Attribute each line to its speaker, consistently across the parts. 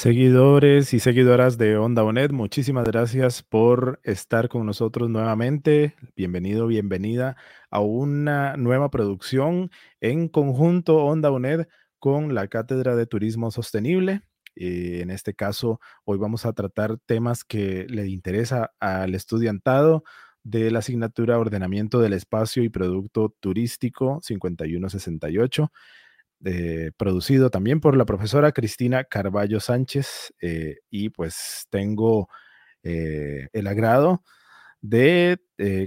Speaker 1: Seguidores y seguidoras de Onda UNED, muchísimas gracias por estar con nosotros nuevamente. Bienvenido, bienvenida a una nueva producción en conjunto Onda UNED con la Cátedra de Turismo Sostenible. Eh, en este caso, hoy vamos a tratar temas que le interesa al estudiantado de la asignatura Ordenamiento del Espacio y Producto Turístico 5168 eh, producido también por la profesora Cristina Carballo Sánchez eh, y pues tengo eh, el agrado de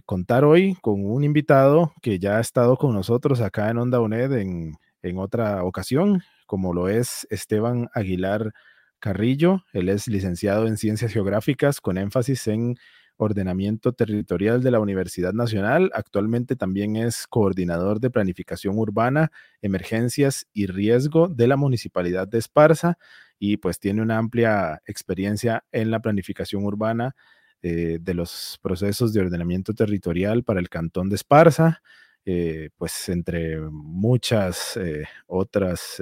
Speaker 1: contar hoy con un invitado que ya ha estado con nosotros acá en Onda UNED en, en otra ocasión, como lo es Esteban Aguilar Carrillo. Él es licenciado en Ciencias Geográficas con énfasis en ordenamiento territorial de la Universidad Nacional. Actualmente también es coordinador de planificación urbana, emergencias y riesgo de la Municipalidad de Esparza y pues tiene una amplia experiencia en la planificación urbana eh, de los procesos de ordenamiento territorial para el Cantón de Esparza, eh, pues entre muchas eh, otras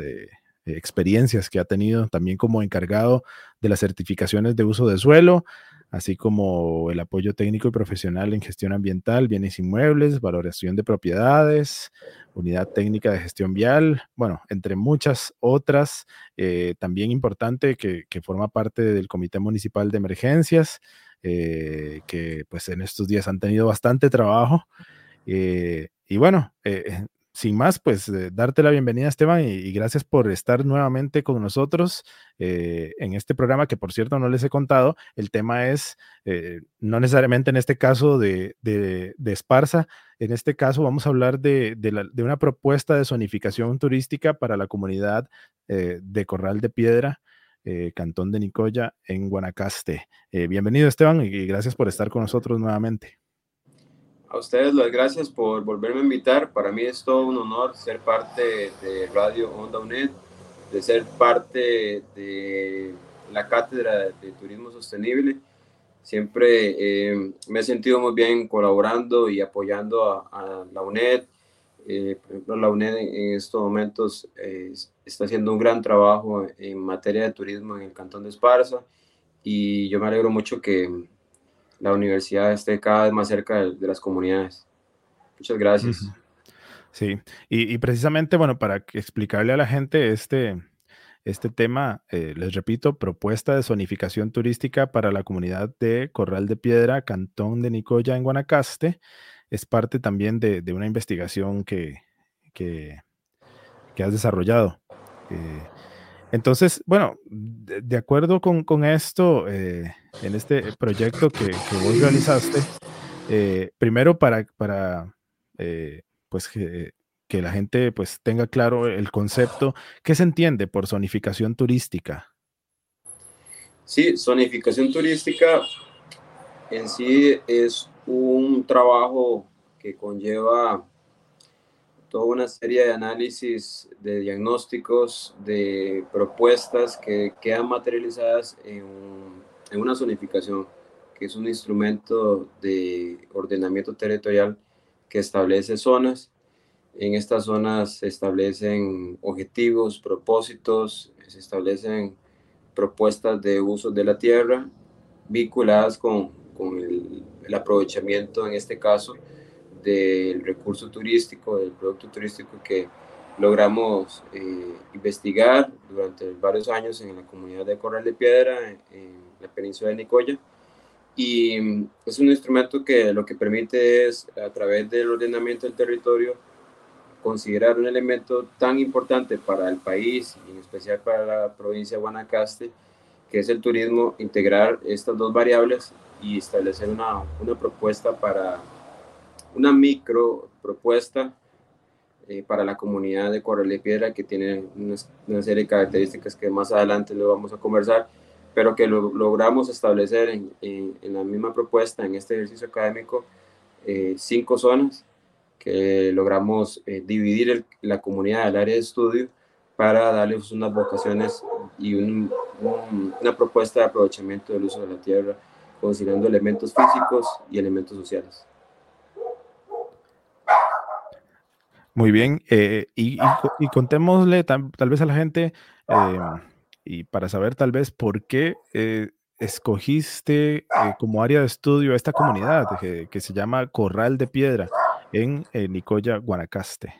Speaker 1: experiencias que ha tenido también como encargado de las certificaciones de uso de suelo, así como el apoyo técnico y profesional en gestión ambiental, bienes inmuebles, valoración de propiedades, unidad técnica de gestión vial, bueno, entre muchas otras, eh, también importante que, forma parte del Comité Municipal de Emergencias, eh, que pues en estos días han tenido bastante trabajo. Eh, y bueno, sin más, pues eh, darte la bienvenida, Esteban, y, gracias por estar nuevamente con nosotros eh, en este programa, que por cierto no les he contado. El tema es, eh, no necesariamente en este caso de, de, de, Esparza, en este caso vamos a hablar de, de, la, de una propuesta de zonificación turística para la comunidad de Corral de Piedra. Cantón de Nicoya en Guanacaste. bienvenido Esteban y gracias por estar con nosotros nuevamente.
Speaker 2: A ustedes las gracias por volverme a invitar. Para mí es todo un honor ser parte de Radio Onda UNED, de ser parte de la cátedra de turismo sostenible. Siempre eh, me he sentido muy bien colaborando y apoyando a, a la UNED. Eh, por ejemplo, la UNED en estos momentos eh, está haciendo un gran trabajo en materia de turismo en el Cantón de Esparza y yo me alegro mucho que la universidad esté cada vez más cerca de, las comunidades. Muchas gracias.
Speaker 1: Sí, y, y, precisamente, bueno, para explicarle a la gente este, este tema, eh, les repito, propuesta de zonificación turística para la comunidad de Corral de Piedra, Cantón de Nicoya, en Guanacaste, es parte también de, de una investigación que, que, que has desarrollado. Eh, entonces, bueno, de, acuerdo con, con esto, eh, en este proyecto que, que vos realizaste, eh, primero para, para eh, pues que, que, la gente pues tenga claro el concepto, ¿qué se entiende por zonificación turística?
Speaker 2: Sí, zonificación turística en sí es un trabajo que conlleva toda una serie de análisis, de diagnósticos, de propuestas que quedan materializadas en, un, en, una zonificación, que es un instrumento de ordenamiento territorial que establece zonas. En estas zonas se establecen objetivos, propósitos, se establecen propuestas de uso de la tierra vinculadas con, con el, el aprovechamiento, en este caso, del recurso turístico, del producto turístico que logramos eh, investigar durante varios años en la comunidad de Corral de Piedra, en, la península de Nicoya. Y es un instrumento que lo que permite es, a través del ordenamiento del territorio, considerar un elemento tan importante para el país en especial para la provincia de Guanacaste, que es el turismo, integrar estas dos variables y establecer una, una propuesta para una micro propuesta eh, para la comunidad de Corral de Piedra que tiene una, serie de características que más adelante lo vamos a conversar, pero que lo, logramos establecer en, en, la misma propuesta, en este ejercicio académico, eh, cinco zonas que logramos eh, dividir la comunidad del área de estudio para darles unas vocaciones y una propuesta de aprovechamiento del uso de la tierra, considerando elementos físicos y elementos sociales.
Speaker 1: Muy bien, eh, y, contémosle tal, vez a la gente, eh, y para saber tal vez por qué eh, escogiste como área de estudio esta comunidad que, se llama Corral de Piedra en Nicoya, Guanacaste.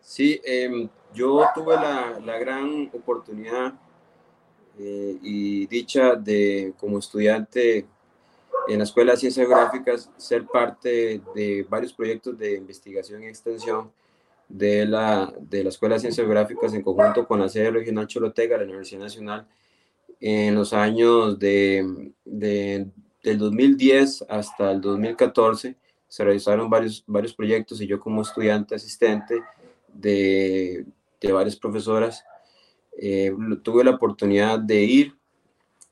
Speaker 2: Sí, em, yo tuve la, la gran oportunidad y dicha de como estudiante en la Escuela de Ciencias Geográficas ser parte de varios proyectos de investigación y extensión de la, de la Escuela de Ciencias Geográficas en conjunto con la sede regional Cholotega de la Universidad Nacional en los años de, de, del 2010 hasta el 2014. Se realizaron varios, varios proyectos y yo como estudiante asistente de, de varias profesoras eh, tuve la oportunidad de ir,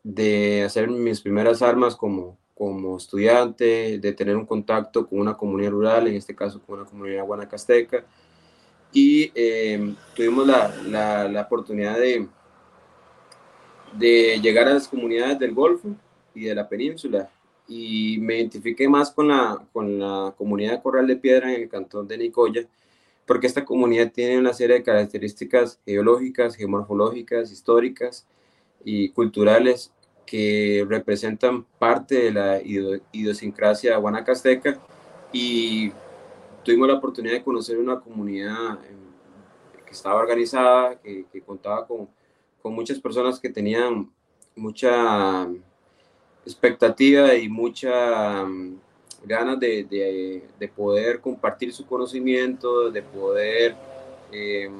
Speaker 2: de hacer mis primeras armas como, como estudiante, de tener un contacto con una comunidad rural, en este caso con una comunidad guanacasteca, y eh, tuvimos la, la, la, oportunidad de, de llegar a las comunidades del Golfo y de la península, y me identifiqué más con la, con la comunidad Corral de Piedra en el cantón de Nicoya, porque esta comunidad tiene una serie de características geológicas, geomorfológicas, históricas y culturales que representan parte de la idiosincrasia guanacasteca y tuvimos la oportunidad de conocer una comunidad eh, que estaba organizada, que, contaba con, con, muchas personas que tenían mucha expectativa y mucha mm, ganas de, de, de, poder compartir su conocimiento, de poder eh,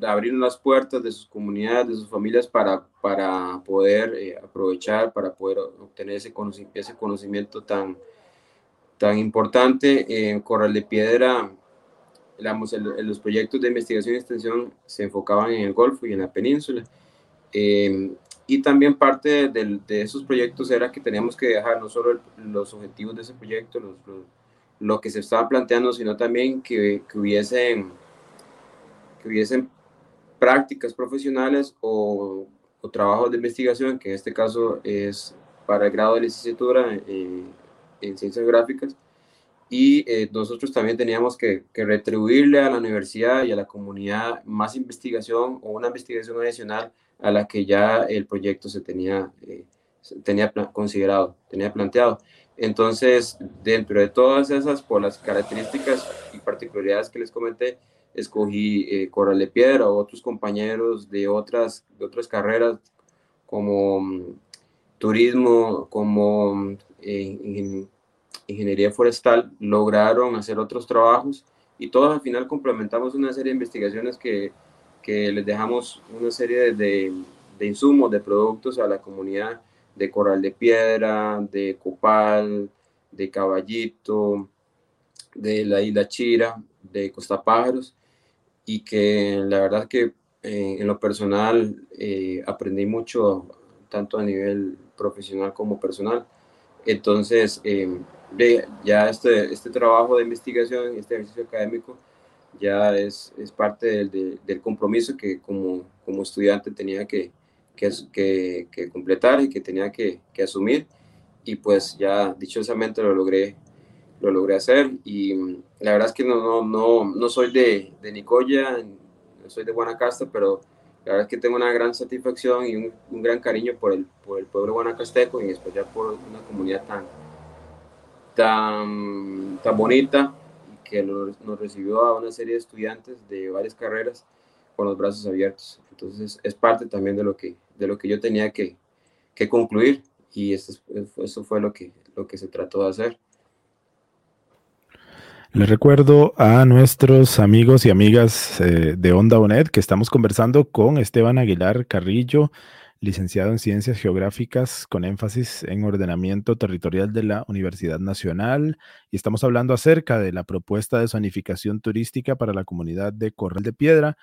Speaker 2: abrir las puertas de sus comunidades, de sus familias para, para poder eh, aprovechar, para poder obtener ese, ese conocimiento tan, tan importante. En Corral de Piedra, los proyectos de investigación y extensión se enfocaban en el Golfo y en la península. Em, y también parte de, de, esos proyectos era que teníamos que dejar no solo los objetivos de ese proyecto, los, lo que se estaba planteando, sino también que, que hubiesen, que hubiesen prácticas profesionales o, trabajos de investigación, que en este caso es para el grado de licenciatura en, ciencias gráficas. Y eh, nosotros también teníamos que, retribuirle a la universidad y a la comunidad más investigación o una investigación adicional a la que ya el proyecto se tenía, eh, tenía considerado, tenía planteado. Entonces, dentro de todas esas, por las características y particularidades que les comenté, escogí eh, Coral de Piedra o otros compañeros de otras, de otras carreras como mm, turismo, como mm, ingeniería forestal, lograron hacer otros trabajos y todos al final complementamos una serie de investigaciones que, que les dejamos una serie de, de, insumos, de productos a la comunidad de Coral de Piedra, de Copal, de Caballito, de la isla Chira, de Costa Pájaros, y que la verdad que eh, en lo personal eh, aprendí mucho, tanto a nivel profesional como personal. Entonces, eh, ya este, este trabajo de investigación, este ejercicio académico, ya es, es parte del, del, compromiso que como, como estudiante tenía que, que, que, completar y que tenía que, que asumir. Y pues ya dichosamente lo logré lo logré hacer y mm, la verdad es que no, no, no, no soy de, de Nicoya, no soy de Guanacaste, pero la verdad es que tengo una gran satisfacción y un, un gran cariño por el, por el pueblo guanacasteco y en especial por una comunidad tan, tan, tan bonita que nos, recibió a una serie de estudiantes de varias carreras con los brazos abiertos. Entonces es parte también de lo que, de lo que yo tenía que, que concluir y eso, eso fue lo que, lo que se trató de hacer.
Speaker 1: Les recuerdo a nuestros amigos y amigas eh, de Onda ONED que estamos conversando con Esteban Aguilar Carrillo, licenciado en Ciencias Geográficas con énfasis en ordenamiento territorial de la Universidad Nacional y estamos hablando acerca de la propuesta de zonificación turística para la comunidad de Corral de Piedra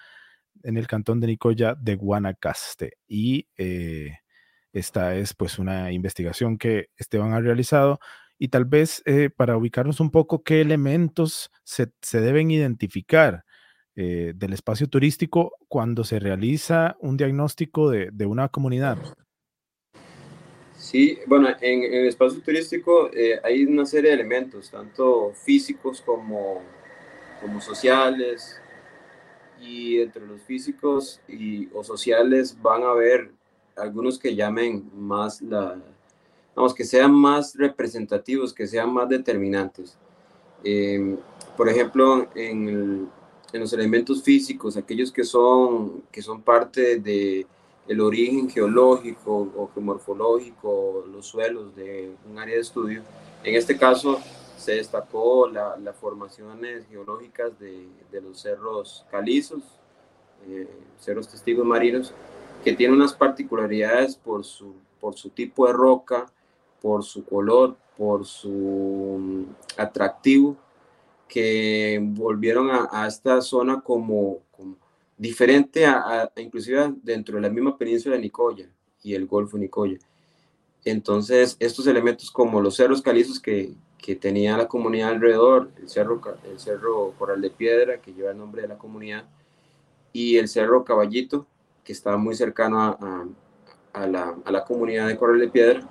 Speaker 1: en el cantón de Nicoya de Guanacaste. Y eh, esta es pues una investigación que Esteban ha realizado y tal vez eh, para ubicarnos un poco qué elementos se, se deben identificar eh, del espacio turístico cuando se realiza un diagnóstico de, de una comunidad?
Speaker 2: Sí, bueno, en, el espacio turístico eh, hay una serie de elementos, tanto físicos como, como sociales, y entre los físicos y, o sociales van a haber algunos que llamen más la, vamos, que sean más representativos, que sean más determinantes. Eh, por ejemplo, en el, en los elementos físicos, aquellos que son, que son parte de el origen geológico o geomorfológico, los suelos de un área de estudio. En este caso se destacó las la formaciones geológicas de, de, los cerros calizos, eh, cerros testigos marinos, que tienen unas particularidades por su, por su tipo de roca, por su color, por su mm, atractivo que volvieron a, esta zona como, diferente a, inclusive dentro de la misma península de Nicoya y el Golfo Nicoya. Entonces, estos elementos como los cerros calizos que, que tenía la comunidad alrededor, el cerro, el cerro Coral de Piedra, que lleva el nombre de la comunidad, y el cerro Caballito, que está muy cercano a, a la, a la, comunidad de Coral de Piedra,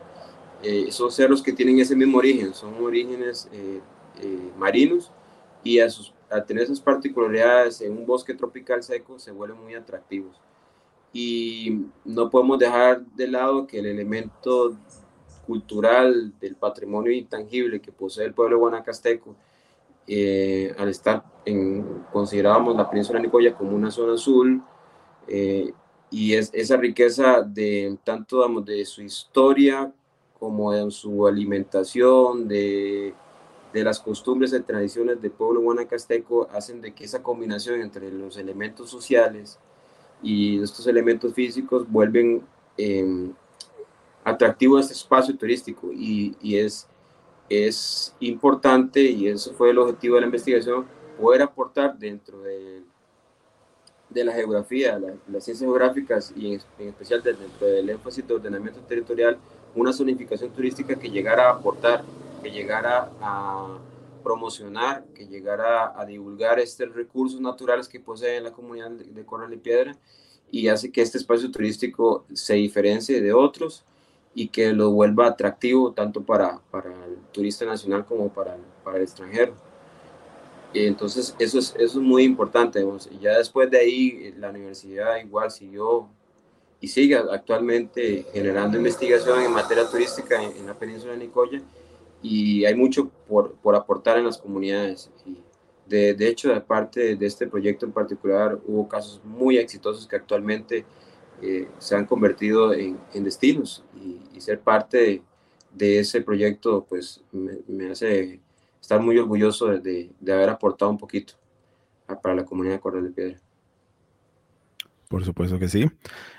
Speaker 2: eh, esos cerros que tienen ese mismo origen, son orígenes eh, eh, marinos, y a, sus, a tener esas particularidades en un bosque tropical seco se vuelven muy atractivos. Y no podemos dejar de lado que el elemento cultural del patrimonio intangible que posee el pueblo guanacasteco, eh, al estar en, considerábamos la península de Nicoya como una zona azul, eh, y es, esa riqueza de tanto digamos, de su historia como de su alimentación, de de las costumbres y tradiciones del pueblo guanacasteco hacen de que esa combinación entre los elementos sociales y estos elementos físicos vuelven eh, atractivo este espacio turístico. Y, es, es importante y eso fue el objetivo de la investigación poder aportar dentro de, de la geografía, las ciencias geográficas y en, en especial dentro del énfasis de ordenamiento territorial una zonificación turística que llegara a aportar que llegara a promocionar, que llegara a divulgar estos recursos naturales que posee la comunidad de Coral y Piedra y hace que este espacio turístico se diferencie de otros y que lo vuelva atractivo tanto para, para el turista nacional como para, para el extranjero. Entonces eso es, eso es muy importante. Ya después de ahí la universidad igual siguió y sigue actualmente generando investigación en materia turística en, en la península de Nicoya y hay mucho por, por aportar en las comunidades. Y de, de, hecho, de parte de este proyecto en particular, hubo casos muy exitosos que actualmente eh, se han convertido en, en destinos y, ser parte de, ese proyecto, pues me, me, hace estar muy orgulloso de, de, haber aportado un poquito para la comunidad de Corral de Piedra.
Speaker 1: Por supuesto que sí.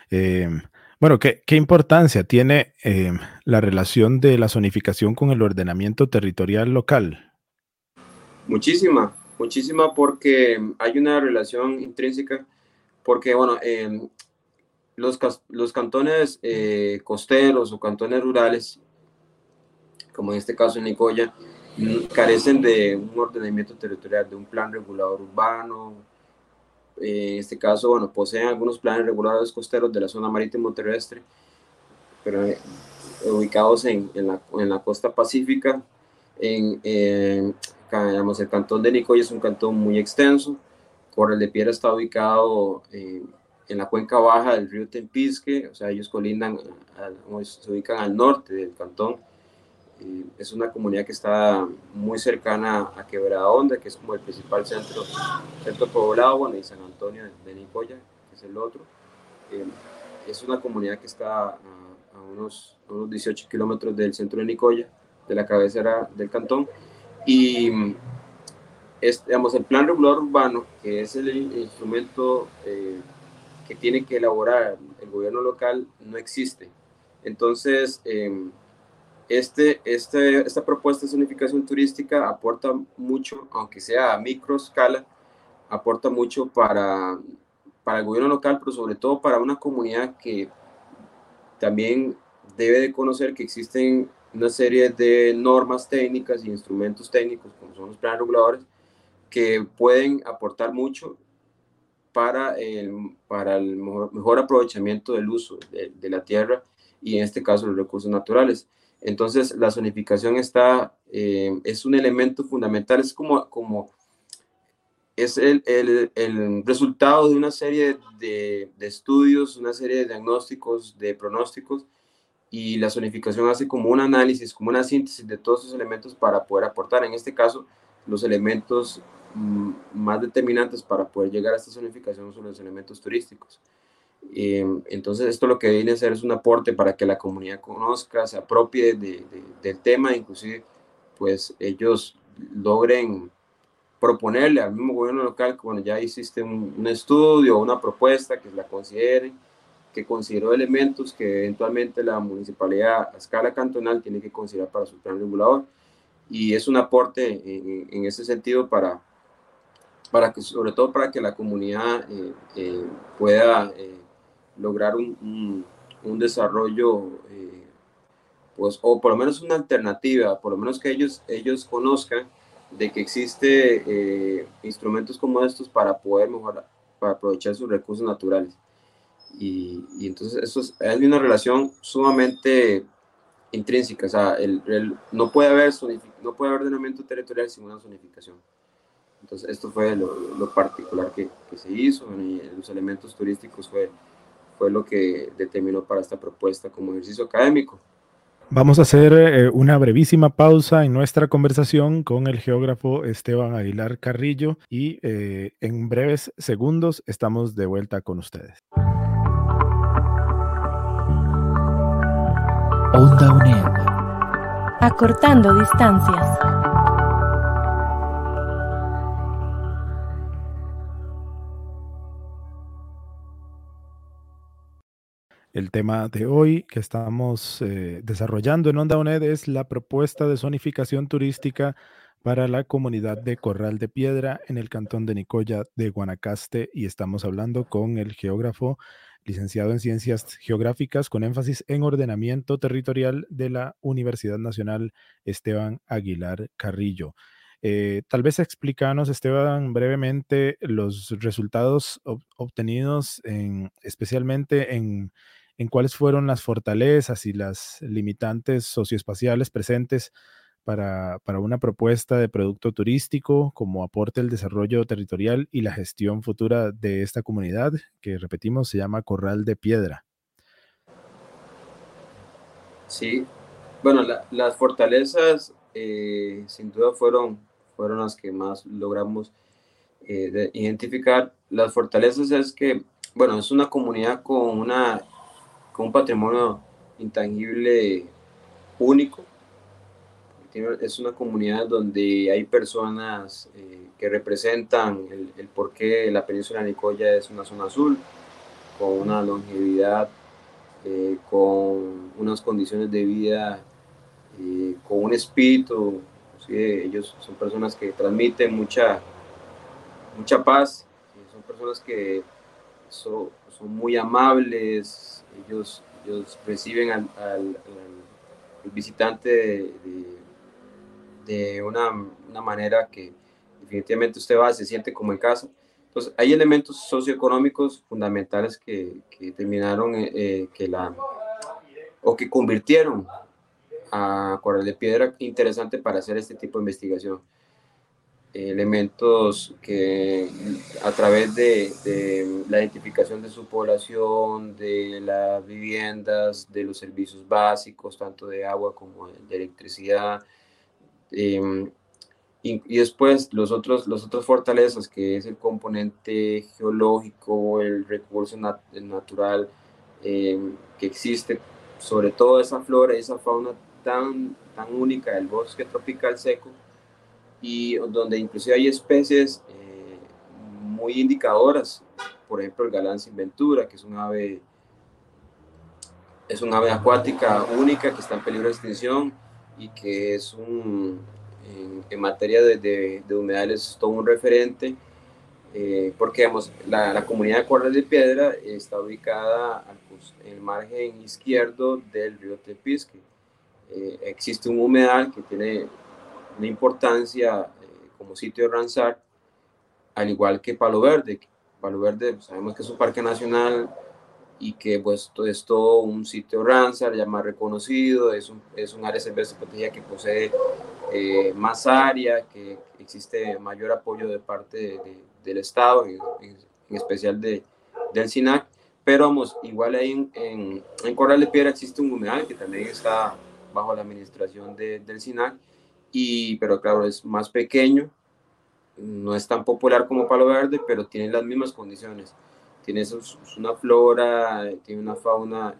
Speaker 1: Eh, bueno, ¿qué, qué importancia tiene eh, la relación de la zonificación con el ordenamiento territorial local?
Speaker 2: Muchísima, muchísima porque hay una relación intrínseca, porque bueno, eh, los, los cantones eh, costeros o cantones rurales, como en este caso en Nicoya, carecen de un ordenamiento territorial, de un plan regulador urbano, en este caso, bueno, poseen algunos planes regulados costeros de la zona marítimo terrestre, pero eh, ubicados en, en, la, en, la, costa pacífica. En, digamos, el cantón de Nicoya es un cantón muy extenso. Corral de Piedra está ubicado eh, en la cuenca baja del río Tempisque, o sea, ellos colindan, se ubican al norte del cantón es una comunidad que está muy cercana a Quebrada Honda, que es como el principal centro, centro poblado, bueno, y San Antonio de Nicoya, que es el otro. Eh, es una comunidad que está a, unos, unos 18 kilómetros del centro de Nicoya, de la cabecera del cantón, y es, digamos, el plan regulador urbano, que es el instrumento eh, que tiene que elaborar el gobierno local no existe. Entonces, em, este, este, esta propuesta de zonificación turística aporta mucho, aunque sea a micro escala, aporta mucho para, para el gobierno local, pero sobre todo para una comunidad que también debe de conocer que existen una serie de normas técnicas y instrumentos técnicos, como son los planes reguladores, que pueden aportar mucho para el, para el mejor, aprovechamiento del uso de, la tierra y en este caso los recursos naturales. Entonces, la zonificación está, eh, es un elemento fundamental, es como, como es el, el, el resultado de una serie de, de, estudios, una serie de diagnósticos, de pronósticos, y la zonificación hace como un análisis, como una síntesis de todos esos elementos para poder aportar, en este caso, los elementos mm, más determinantes para poder llegar a esta zonificación son los elementos turísticos. Eh, entonces, esto lo que viene a hacer es un aporte para que la comunidad conozca, se apropie de, del tema, inclusive, pues ellos logren proponerle al mismo gobierno local que cuando ya hiciste un, un estudio una propuesta que la consideren, que consideró elementos que eventualmente la municipalidad a escala cantonal tiene que considerar para su plan regulador. Y es un aporte en, ese sentido para, para que, sobre todo para que la comunidad eh, eh, pueda eh, lograr un, un, desarrollo, pues, o por lo menos una alternativa, por lo menos que ellos, ellos conozcan de que existe instrumentos como estos para poder mejorar, para aprovechar sus recursos naturales. Y, y entonces eso es, hay una relación sumamente intrínseca, o sea, el, no, puede haber no puede haber ordenamiento territorial sin una zonificación. Entonces esto fue lo, lo particular que, que, se hizo y los elementos turísticos fue, fue lo que determinó para esta propuesta como ejercicio académico.
Speaker 1: Vamos a hacer eh, una brevísima pausa en nuestra conversación con el geógrafo Esteban Aguilar Carrillo y eh, en breves segundos estamos de vuelta con ustedes.
Speaker 3: Onda UNED. Acortando distancias.
Speaker 1: El tema de hoy que estamos eh, desarrollando en Onda UNED es la propuesta de zonificación turística para la comunidad de Corral de Piedra en el cantón de Nicoya de Guanacaste y estamos hablando con el geógrafo licenciado en Ciencias Geográficas con énfasis en ordenamiento territorial de la Universidad Nacional Esteban Aguilar Carrillo. Eh, tal vez explícanos, Esteban, brevemente los resultados obtenidos, en, especialmente en, en cuáles fueron las fortalezas y las limitantes socioespaciales presentes para, una propuesta de producto turístico como aporte al desarrollo territorial y la gestión futura de esta comunidad, que repetimos se llama Corral de Piedra.
Speaker 2: Sí, bueno, las fortalezas eh, sin duda fueron, fueron las que más logramos eh, identificar. Las fortalezas es que, bueno, es una comunidad con, una, un patrimonio intangible único, es una comunidad donde hay personas eh, que representan el, el por qué la península Nicoya es una zona azul, con una longevidad, eh, con unas condiciones de vida, eh, con un espíritu. ellos son personas que transmiten mucha, mucha paz, son personas que son, son muy amables, ellos, ellos reciben al, visitante de una, una, manera que definitivamente usted va, se siente como en casa. Entonces, hay elementos socioeconómicos fundamentales que, que terminaron, eh, eh, que la, o que convirtieron a Corral de Piedra interesante para hacer este tipo de investigación. Elementos que a través de, de, la identificación de su población, de las viviendas, de los servicios básicos, tanto de agua como de electricidad, Em, y, después los otros, los otros fortalezas, que es el componente geológico, el recurso natural em, que existe, sobre todo esa flora y esa fauna tan, tan única del bosque tropical seco, y donde inclusive hay especies eh, muy indicadoras por ejemplo, el galán sin ventura, que es un ave, es un ave acuática única que está en peligro de extinción y que es un, en, materia de, de, humedales, todo un referente. Eh, porque digamos, la, la, comunidad de Corral de Piedra está ubicada en el margen izquierdo del río Tepisque. Eh, existe un humedal que tiene una importancia eh, como sitio de al igual que Palo Verde. Palo Verde pues, sabemos que es un parque nacional y que pues es todo un sitio Ramsar ya más reconocido, es un, es un área silvestre protegida que posee eh, más área, que existe mayor apoyo de parte del Estado, en, especial de, del SINAC, pero vamos, igual ahí en, en, en, Corral de Piedra existe un humedal que también está bajo la administración del SINAC, y, pero claro, es más pequeño, no es tan popular como Palo Verde, pero tiene las mismas condiciones. Tiene una flora, tiene una fauna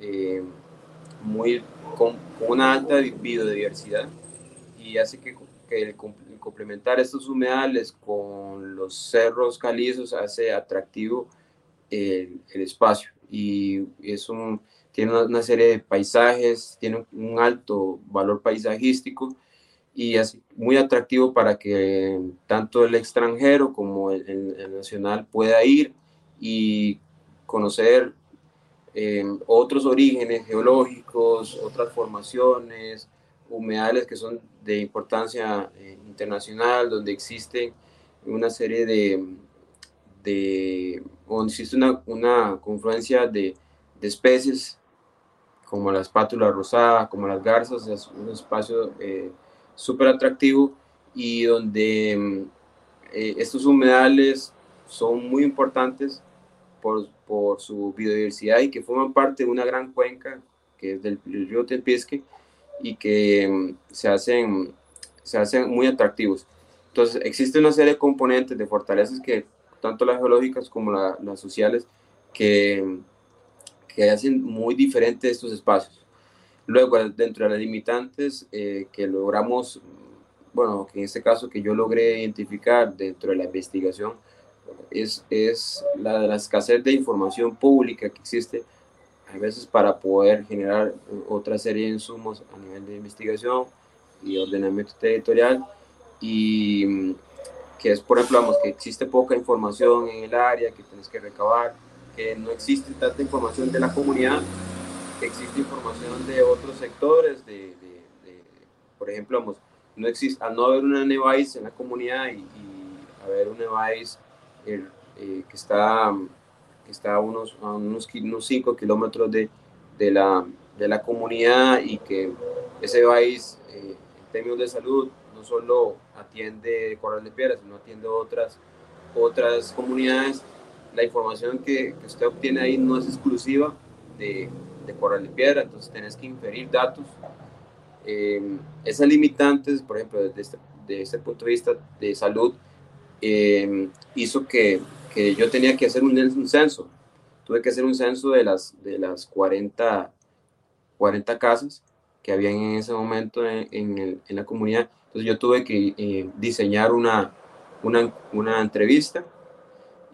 Speaker 2: eh, muy con, una alta biodiversidad y hace que, que el, complementar estos humedales con los cerros calizos hace atractivo el, el espacio. Y es un, tiene una, serie de paisajes, tiene un alto valor paisajístico y es muy atractivo para que tanto el extranjero como el, el nacional pueda ir y conocer eh, otros orígenes geológicos, otras formaciones, humedales que son de importancia eh, internacional, donde existe una serie de, de donde existe una, una confluencia de, de, especies como la espátula rosada, como las garzas, es un espacio eh, súper atractivo y donde estos humedales son muy importantes por, por, su biodiversidad y que forman parte de una gran cuenca que es del río Tepisque y que mm, se hacen, se hacen muy atractivos. Entonces, existe una serie de componentes, de fortalezas que, tanto las geológicas como las sociales, que, que hacen muy diferentes estos espacios. Luego, dentro de las limitantes eh, que logramos, bueno, que en este caso que yo logré identificar dentro de la investigación, es, es la, la escasez de información pública que existe a veces para poder generar otra serie de insumos a nivel de investigación y ordenamiento territorial y mm, que es por ejemplo vamos, que existe poca información en el área que tienes que recabar que no existe tanta información de la comunidad existe información de otros sectores de, por ejemplo no existe al no haber una NEVAIS en la comunidad y, haber una NEVAIS eh, que está, que está a unos, unos, unos 5 kilómetros de, de, la, de la comunidad y que ese país, eh, en términos de salud, no solo atiende Corral de Piedras, sino atiende otras, otras comunidades. La información que usted obtiene ahí no es exclusiva de, de Corral de Piedra, entonces tenés que inferir datos. Eh, esas limitantes, por ejemplo, desde este, desde este punto de vista de salud, eh, hizo que, que, yo tenía que hacer un, un, censo. Tuve que hacer un censo de las, de las 40, 40 casas que habían en ese momento en, en, el, en la comunidad. Entonces yo tuve que eh, diseñar una, una, una entrevista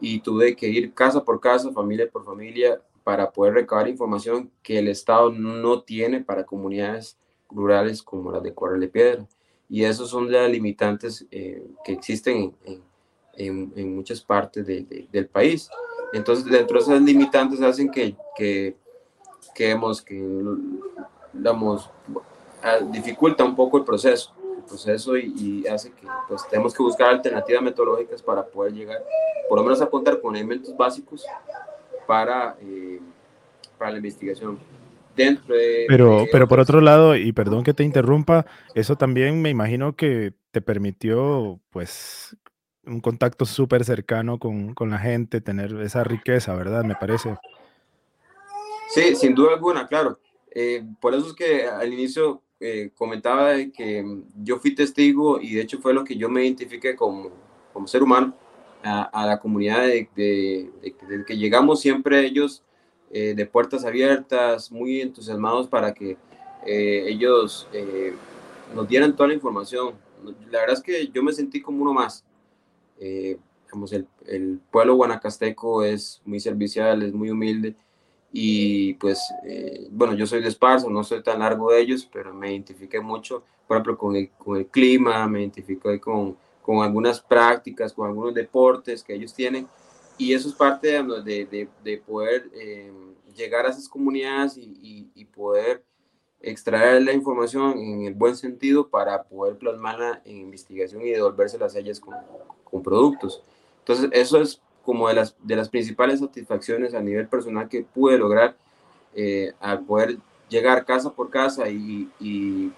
Speaker 2: y tuve que ir casa por casa, familia por familia, para poder recabar información que el Estado no tiene para comunidades rurales como las de Corral de Piedra. Y esos son las limitantes eh, que existen en, en, muchas partes de, de, del país. Entonces, dentro de esas limitantes hacen que, que, que, hemos, que digamos, dificulta un poco el proceso, proceso y, y, hace que pues, tenemos que buscar alternativas metodológicas para poder llegar, por lo menos a contar con elementos básicos para, eh, para la investigación. Dentro de,
Speaker 1: pero, de pero por otro lado, y perdón que te interrumpa, eso también me imagino que te permitió, pues, un contacto súper cercano con, con, la gente, tener esa riqueza, ¿verdad? Me parece.
Speaker 2: Sí, sin duda alguna, claro. Eh, por eso es que al inicio eh, comentaba que yo fui testigo y de hecho fue lo que yo me identifiqué como, como ser humano a, a la comunidad de, de, de, que llegamos siempre ellos eh, de puertas abiertas, muy entusiasmados para que eh, ellos eh, nos dieran toda la información. La verdad es que yo me sentí como uno más. Eh, el, el, pueblo guanacasteco es muy servicial, es muy humilde y pues, eh, bueno, yo soy de Esparza, no soy tan largo de ellos, pero me identifiqué mucho, por ejemplo, con el, con el clima, me identifiqué con, con algunas prácticas, con algunos deportes que ellos tienen y eso es parte de, de, de poder eh, llegar a esas comunidades y, y, poder extraer la información en el buen sentido para poder plasmarla en investigación y devolvérselas a ellas con, con productos. Entonces, eso es como de las, de las principales satisfacciones a nivel personal que pude lograr eh, al poder llegar casa por casa y, y,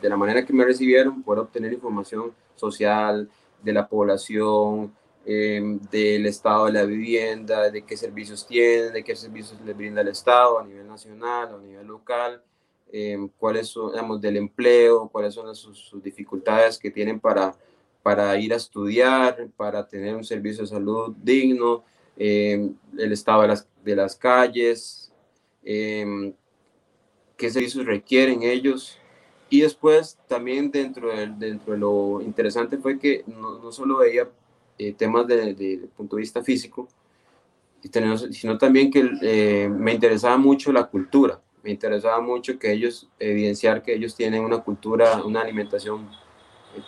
Speaker 2: de la manera que me recibieron, poder obtener información social de la población, eh, del estado de la vivienda, de qué servicios tienen, de qué servicios les brinda el Estado a nivel nacional, a nivel local, eh, cuáles son, digamos, del empleo, cuáles son sus, dificultades que tienen para para ir a estudiar, para tener un servicio de salud digno, eh, el estado de las, de las calles, qué servicios requieren ellos. Y después también dentro de, dentro de lo interesante fue que no, no solo veía eh, temas desde de, de punto de vista físico, sino también que me interesaba mucho la cultura. Me interesaba mucho que ellos, evidenciar que ellos tienen una cultura, una alimentación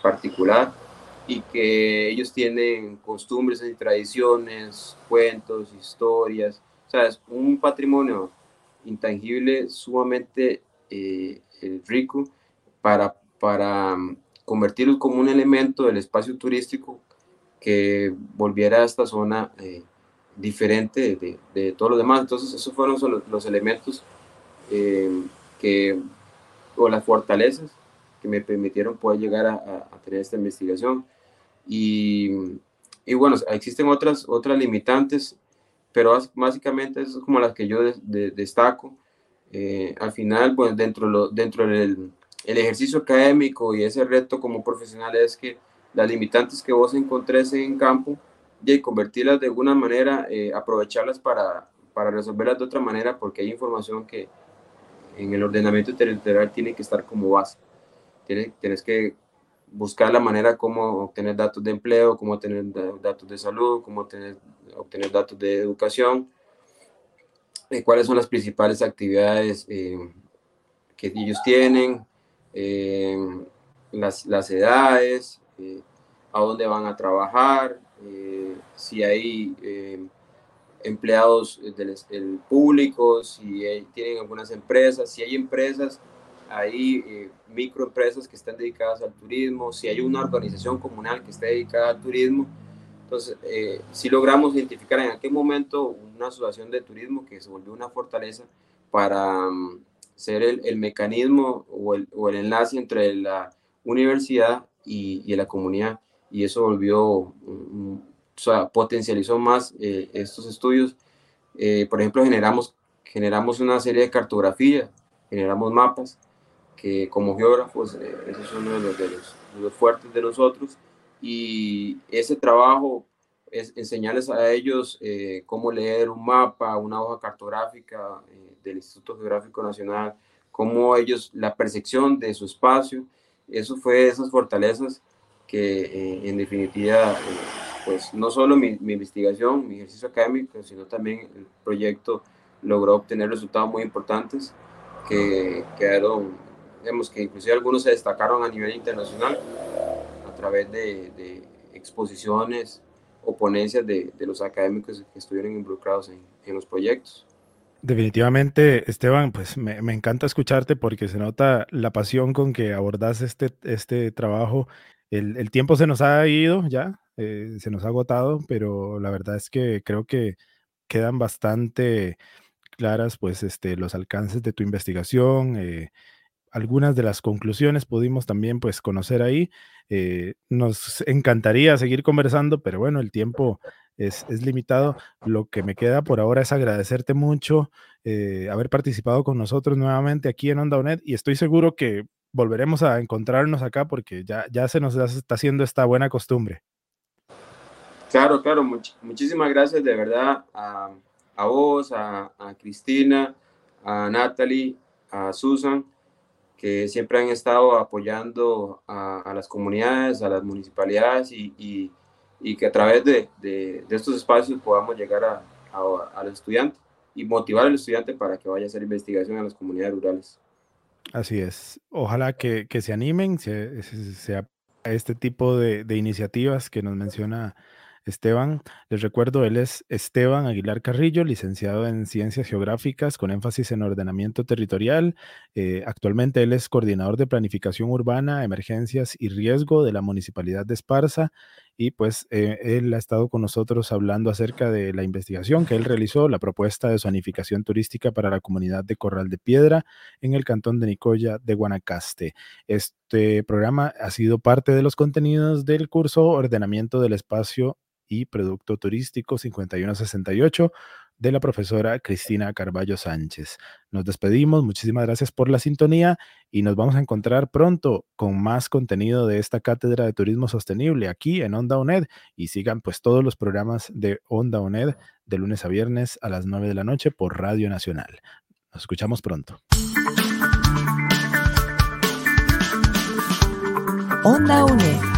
Speaker 2: particular y que ellos tienen costumbres y tradiciones, cuentos, historias, o sea, es un patrimonio intangible sumamente eh, eh, rico para, para mm, convertirlo como un elemento del espacio turístico que volviera a esta zona eh, diferente de, de, todo lo demás. Entonces, esos fueron los, los elementos que, o las fortalezas que me permitieron poder llegar a, tener esta investigación. Y, y bueno, existen otras, otras limitantes, pero básicamente es como las que yo destaco. Eh, al final, pues dentro, lo, dentro del el ejercicio académico y ese reto como profesional es que las limitantes que vos encontres en campo y convertirlas de alguna manera, eh, aprovecharlas para, para resolverlas de otra manera, porque hay información que en el ordenamiento territorial tiene que estar como base. Tienes, tienes que buscar la manera cómo obtener datos de empleo, cómo obtener datos de salud, cómo obtener, obtener datos de educación, eh, cuáles son las principales actividades eh, que ellos tienen, eh, las, las, edades, a dónde van a trabajar, si hay empleados del, del, público, si tienen algunas empresas, si hay empresas hay eh, microempresas que están dedicadas al turismo, si hay una organización comunal que esté dedicada al turismo. Entonces, eh, si logramos identificar en aquel momento una asociación de turismo que se volvió una fortaleza para um, ser el, el mecanismo o el, o el, enlace entre la universidad y, y la comunidad, y eso volvió, um, o sea, potencializó más eh, estos estudios. Eh, por ejemplo, generamos, generamos una serie de cartografía, generamos mapas, que como geógrafos, eh, eso es uno de los, de, los, fuertes de nosotros, y ese trabajo es enseñarles a ellos eh, cómo leer un mapa, una hoja cartográfica eh, del Instituto Geográfico Nacional, cómo ellos, la percepción de su espacio, eso fue esas fortalezas que eh, en definitiva, pues no solo mi, mi, investigación, mi ejercicio académico, sino también el proyecto logró obtener resultados muy importantes que quedaron Vemos que inclusive algunos se destacaron a nivel internacional a través de, de exposiciones o de, de, los académicos que estuvieron involucrados en, en los proyectos.
Speaker 1: Definitivamente, Esteban, pues me, me, encanta escucharte porque se nota la pasión con que abordas este, este trabajo. El, el tiempo se nos ha ido ya, eh, se nos ha agotado, pero la verdad es que creo que quedan bastante claras pues este, los alcances de tu investigación, eh, algunas de las conclusiones pudimos también pues conocer ahí. Eh, nos encantaría seguir conversando, pero bueno, el tiempo es, es, limitado. Lo que me queda por ahora es agradecerte mucho eh, haber participado con nosotros nuevamente aquí en Onda UNED y estoy seguro que volveremos a encontrarnos acá porque ya, ya se nos está haciendo esta buena costumbre.
Speaker 2: Claro, claro, much muchísimas gracias de verdad a, a vos, a, a Cristina, a Natalie, a Susan que siempre han estado apoyando a, a las comunidades, a las municipalidades y, y, y que a través de, de, estos espacios podamos llegar a, al estudiante y motivar al estudiante para que vaya a hacer investigación en las comunidades rurales.
Speaker 1: Así es. Ojalá que, que se animen, sea se, este tipo de, de, iniciativas que nos menciona Esteban. Les recuerdo, él es Esteban Aguilar Carrillo, licenciado en Ciencias Geográficas con énfasis en ordenamiento territorial. Eh, actualmente él es coordinador de planificación urbana, emergencias y riesgo de la Municipalidad de Esparza y pues eh, él ha estado con nosotros hablando acerca de la investigación que él realizó, la propuesta de zonificación turística para la comunidad de Corral de Piedra en el cantón de Nicoya de Guanacaste. Este programa ha sido parte de los contenidos del curso Ordenamiento del Espacio y Producto Turístico 5168 de la profesora Cristina Carballo Sánchez. Nos despedimos, muchísimas gracias por la sintonía y nos vamos a encontrar pronto con más contenido de esta cátedra de turismo sostenible aquí en Onda UNED y sigan pues todos los programas de Onda UNED de lunes a viernes a las 9 de la noche por Radio Nacional. Nos escuchamos pronto.
Speaker 4: Onda UNED.